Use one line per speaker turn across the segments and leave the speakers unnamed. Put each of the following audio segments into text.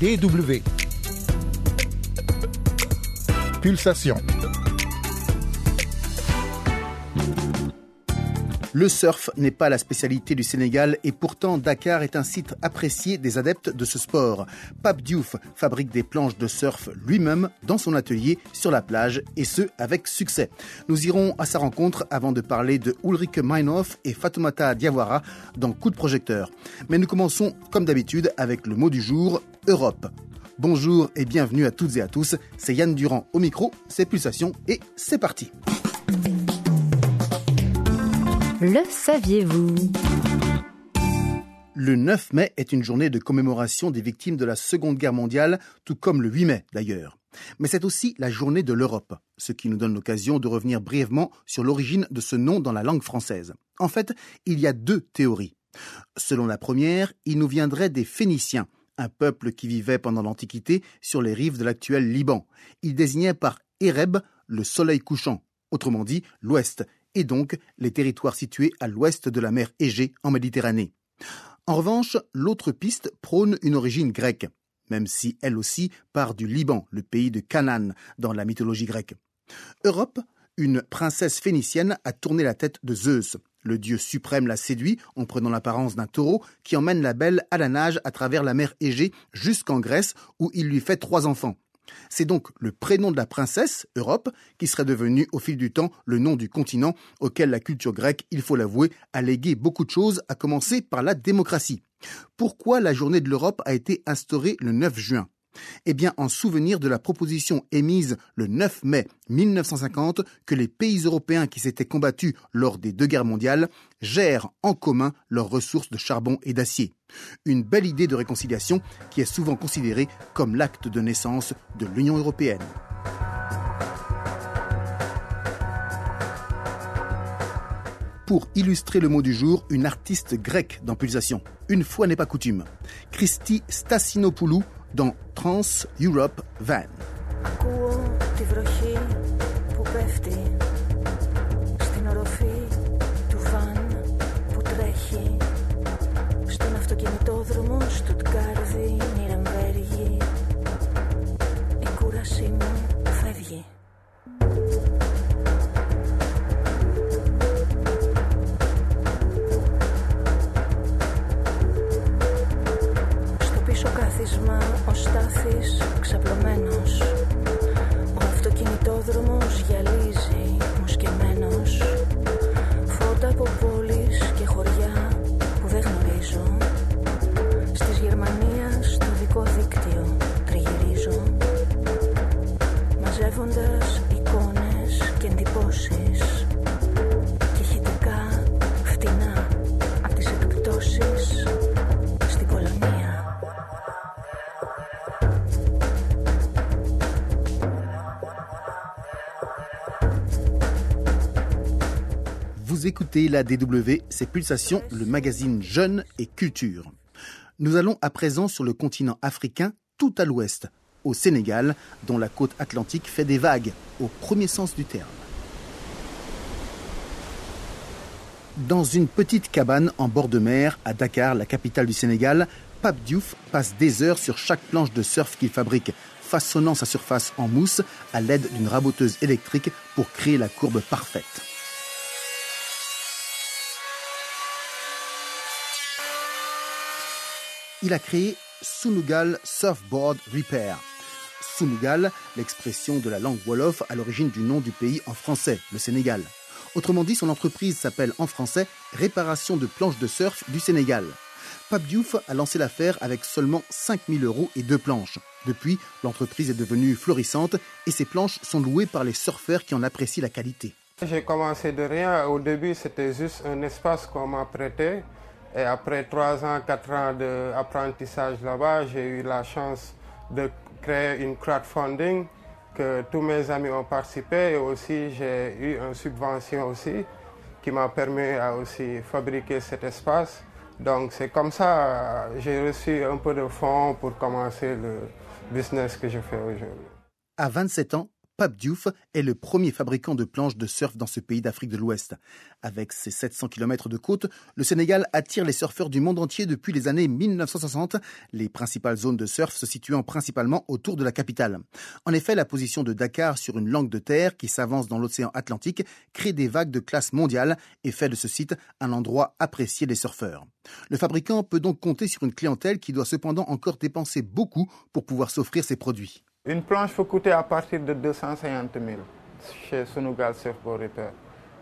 DW. Pulsation. Le surf n'est pas la spécialité du Sénégal et pourtant Dakar est un site apprécié des adeptes de ce sport. Pape Diouf fabrique des planches de surf lui-même dans son atelier sur la plage et ce avec succès. Nous irons à sa rencontre avant de parler de Ulrike Meinhof et Fatoumata Diawara dans Coup de projecteur. Mais nous commençons comme d'habitude avec le mot du jour, Europe. Bonjour et bienvenue à toutes et à tous. C'est Yann Durand au micro, c'est Pulsation et c'est parti.
Le saviez-vous?
Le 9 mai est une journée de commémoration des victimes de la Seconde Guerre mondiale, tout comme le 8 mai d'ailleurs. Mais c'est aussi la journée de l'Europe, ce qui nous donne l'occasion de revenir brièvement sur l'origine de ce nom dans la langue française. En fait, il y a deux théories. Selon la première, il nous viendrait des Phéniciens, un peuple qui vivait pendant l'Antiquité sur les rives de l'actuel Liban. Il désignait par Ereb le soleil couchant, autrement dit l'Ouest, et donc les territoires situés à l'ouest de la mer Égée en Méditerranée. En revanche, l'autre piste prône une origine grecque, même si elle aussi part du Liban, le pays de Canaan, dans la mythologie grecque. Europe, une princesse phénicienne a tourné la tête de Zeus. Le dieu suprême l'a séduit en prenant l'apparence d'un taureau qui emmène la belle à la nage à travers la mer Égée jusqu'en Grèce où il lui fait trois enfants. C'est donc le prénom de la princesse, Europe, qui serait devenu au fil du temps le nom du continent auquel la culture grecque, il faut l'avouer, a légué beaucoup de choses, à commencer par la démocratie. Pourquoi la journée de l'Europe a été instaurée le 9 juin? Eh bien, en souvenir de la proposition émise le 9 mai 1950 que les pays européens qui s'étaient combattus lors des deux guerres mondiales gèrent en commun leurs ressources de charbon et d'acier. Une belle idée de réconciliation qui est souvent considérée comme l'acte de naissance de l'Union européenne. pour illustrer le mot du jour une artiste grecque dans. Une fois n'est pas coutume. Christy Stasinopoulou dans Trans Europe Van.
Πίσω κάθισμα ο Στάθης ξαπλωμένος
écoutez la DW, c'est Pulsation, le magazine Jeune et Culture. Nous allons à présent sur le continent africain, tout à l'ouest, au Sénégal, dont la côte atlantique fait des vagues, au premier sens du terme. Dans une petite cabane en bord de mer, à Dakar, la capitale du Sénégal, Pape Diouf passe des heures sur chaque planche de surf qu'il fabrique, façonnant sa surface en mousse à l'aide d'une raboteuse électrique pour créer la courbe parfaite. Il a créé Sunugal Surfboard Repair. Sunugal, l'expression de la langue Wolof à l'origine du nom du pays en français, le Sénégal. Autrement dit, son entreprise s'appelle en français Réparation de planches de surf du Sénégal. Pape a lancé l'affaire avec seulement 5000 euros et deux planches. Depuis, l'entreprise est devenue florissante et ses planches sont louées par les surfeurs qui en apprécient la qualité.
J'ai commencé de rien. Au début, c'était juste un espace qu'on m'a prêté. Et après trois ans, quatre ans d'apprentissage là-bas, j'ai eu la chance de créer une crowdfunding que tous mes amis ont participé et aussi j'ai eu une subvention aussi qui m'a permis à aussi fabriquer cet espace. Donc c'est comme ça j'ai reçu un peu de fonds pour commencer le business que je fais aujourd'hui.
À 27 ans, Pape Diouf est le premier fabricant de planches de surf dans ce pays d'Afrique de l'Ouest. Avec ses 700 km de côte, le Sénégal attire les surfeurs du monde entier depuis les années 1960, les principales zones de surf se situant principalement autour de la capitale. En effet, la position de Dakar sur une langue de terre qui s'avance dans l'océan Atlantique crée des vagues de classe mondiale et fait de ce site un endroit apprécié des surfeurs. Le fabricant peut donc compter sur une clientèle qui doit cependant encore dépenser beaucoup pour pouvoir s'offrir ses produits.
Une planche peut coûter à partir de 250 000 chez Sunugal Surfboard Repair.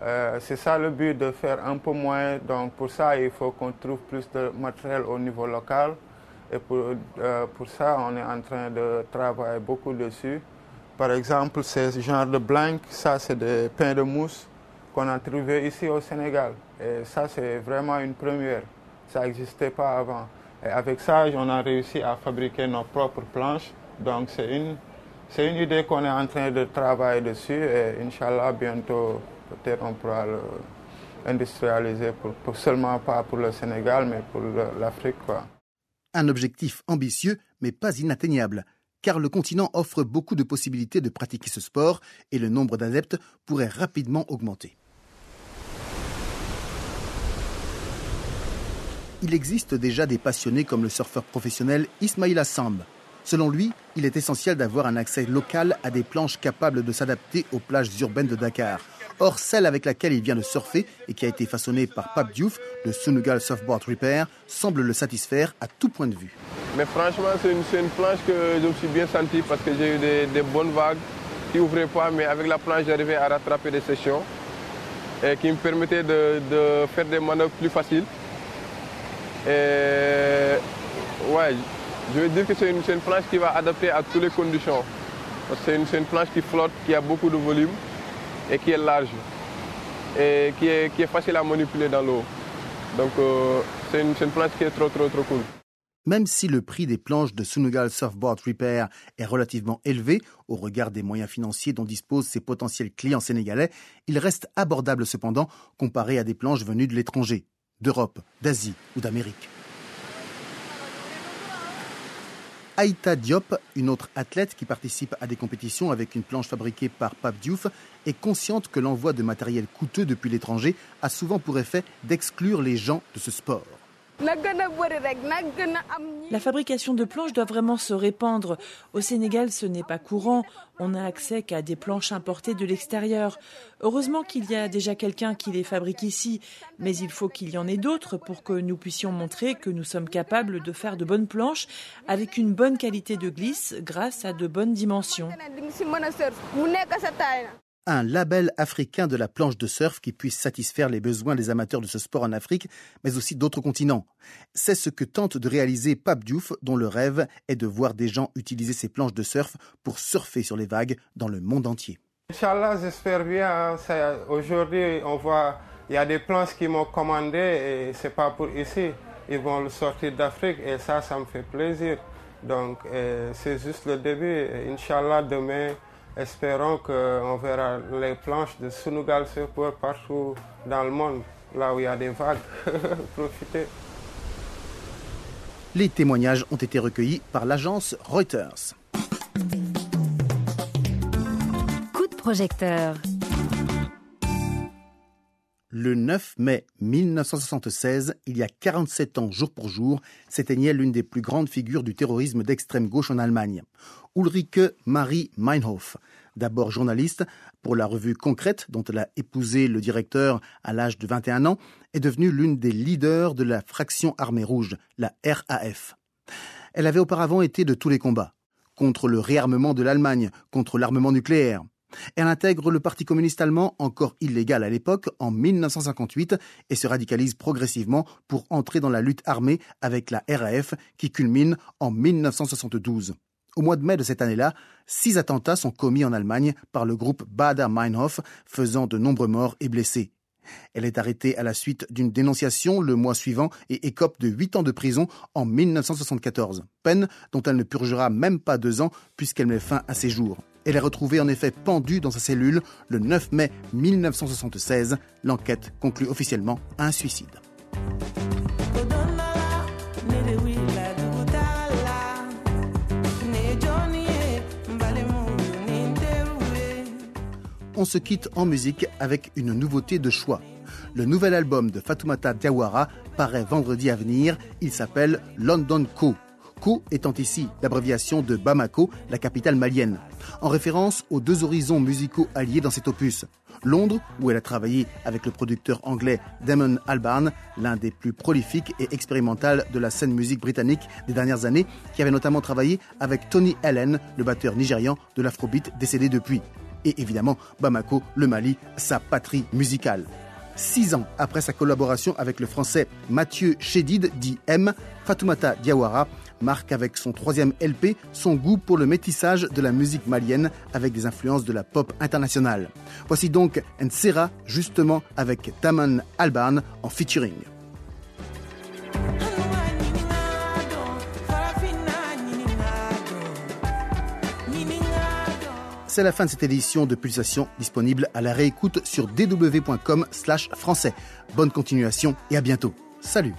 Euh, c'est ça le but de faire un peu moins. Donc pour ça, il faut qu'on trouve plus de matériel au niveau local. Et pour, euh, pour ça, on est en train de travailler beaucoup dessus. Par exemple, ce genre de blanc, ça c'est des pains de mousse qu'on a trouvé ici au Sénégal. Et ça c'est vraiment une première. Ça n'existait pas avant. Et avec ça, on a réussi à fabriquer nos propres planches. Donc c'est une, c'est une idée qu'on est en train de travailler dessus et Inch'Allah, bientôt, peut-être on pourra l'industrialiser, pour, pour, seulement pas pour le Sénégal, mais pour l'Afrique.
Un objectif ambitieux, mais pas inatteignable, car le continent offre beaucoup de possibilités de pratiquer ce sport et le nombre d'adeptes pourrait rapidement augmenter. Il existe déjà des passionnés comme le surfeur professionnel Ismail Samb. Selon lui, il est essentiel d'avoir un accès local à des planches capables de s'adapter aux plages urbaines de Dakar. Or, celle avec laquelle il vient de surfer et qui a été façonnée par Pape Diouf, de Sunugal Surfboard Repair, semble le satisfaire à tout point de vue.
Mais franchement, c'est une, planche que je me suis bien senti parce que j'ai eu des, bonnes vagues qui n'ouvraient pas, mais avec la planche, j'arrivais à rattraper des sessions et qui me permettaient de, de faire des manœuvres plus faciles. Et ouais, je veux dire que c'est une, planche qui va adapter à toutes les conditions. C'est une, planche qui flotte, qui a beaucoup de volume et qui est large et qui est, qui est facile à manipuler dans l'eau. Donc euh, c'est une, une, planche qui est trop trop trop cool.
Même si le prix des planches de Sunugal Surfboard Repair est relativement élevé au regard des moyens financiers dont disposent ses potentiels clients sénégalais, il reste abordable cependant comparé à des planches venues de l'étranger, d'Europe, d'Asie ou d'Amérique. Aïta Diop, une autre athlète qui participe à des compétitions avec une planche fabriquée par Pape Diouf, est consciente que l'envoi de matériel coûteux depuis l'étranger a souvent pour effet d'exclure les gens de ce sport.
La fabrication de planches doit vraiment se répandre. Au Sénégal, ce n'est pas courant. On n'a accès qu'à des planches importées de l'extérieur. Heureusement qu'il y a déjà quelqu'un qui les fabrique ici, mais il faut qu'il y en ait d'autres pour que nous puissions montrer que nous sommes capables de faire de bonnes planches avec une bonne qualité de glisse grâce à de bonnes dimensions
un label africain de la planche de surf qui puisse satisfaire les besoins des amateurs de ce sport en Afrique, mais aussi d'autres continents. C'est ce que tente de réaliser Pape Diouf, dont le rêve est de voir des gens utiliser ces planches de surf pour surfer sur les vagues dans le monde entier.
Inch'Allah, j'espère bien. Aujourd'hui, on voit, il y a des planches qui m'ont commandé et c'est pas pour ici. Ils vont le sortir d'Afrique et ça, ça me fait plaisir. Donc, c'est juste le début. Inch'Allah, demain, Espérons qu'on verra les planches de Sunugal Surfboard partout dans le monde, là où il y a des vagues. Profitez.
Les témoignages ont été recueillis par l'agence Reuters.
Coup de projecteur.
Le 9 mai 1976, il y a 47 ans jour pour jour, s'éteignait l'une des plus grandes figures du terrorisme d'extrême gauche en Allemagne, Ulrike Marie Meinhof. D'abord journaliste pour la revue Concrète, dont elle a épousé le directeur à l'âge de 21 ans, est devenue l'une des leaders de la fraction armée rouge, la RAF. Elle avait auparavant été de tous les combats, contre le réarmement de l'Allemagne, contre l'armement nucléaire, elle intègre le Parti communiste allemand, encore illégal à l'époque, en 1958 et se radicalise progressivement pour entrer dans la lutte armée avec la RAF qui culmine en 1972. Au mois de mai de cette année-là, six attentats sont commis en Allemagne par le groupe Bader Meinhof, faisant de nombreux morts et blessés. Elle est arrêtée à la suite d'une dénonciation le mois suivant et écope de huit ans de prison en 1974, peine dont elle ne purgera même pas deux ans puisqu'elle met fin à ses jours. Elle est retrouvée en effet pendue dans sa cellule le 9 mai 1976. L'enquête conclut officiellement à un suicide. on se quitte en musique avec une nouveauté de choix. Le nouvel album de Fatoumata Diawara paraît vendredi à venir. Il s'appelle London Co. Co étant ici l'abréviation de Bamako, la capitale malienne, en référence aux deux horizons musicaux alliés dans cet opus. Londres, où elle a travaillé avec le producteur anglais Damon Albarn, l'un des plus prolifiques et expérimentales de la scène musique britannique des dernières années, qui avait notamment travaillé avec Tony Allen, le batteur nigérian de l'afrobeat décédé depuis. Et évidemment, Bamako, le Mali, sa patrie musicale. Six ans après sa collaboration avec le français Mathieu Chédid, dit M, Fatoumata Diawara marque avec son troisième LP son goût pour le métissage de la musique malienne avec des influences de la pop internationale. Voici donc Nsera, justement avec Taman Alban en featuring. C'est la fin de cette édition de Pulsation disponible à la réécoute sur dw.com/français. Bonne continuation et à bientôt. Salut.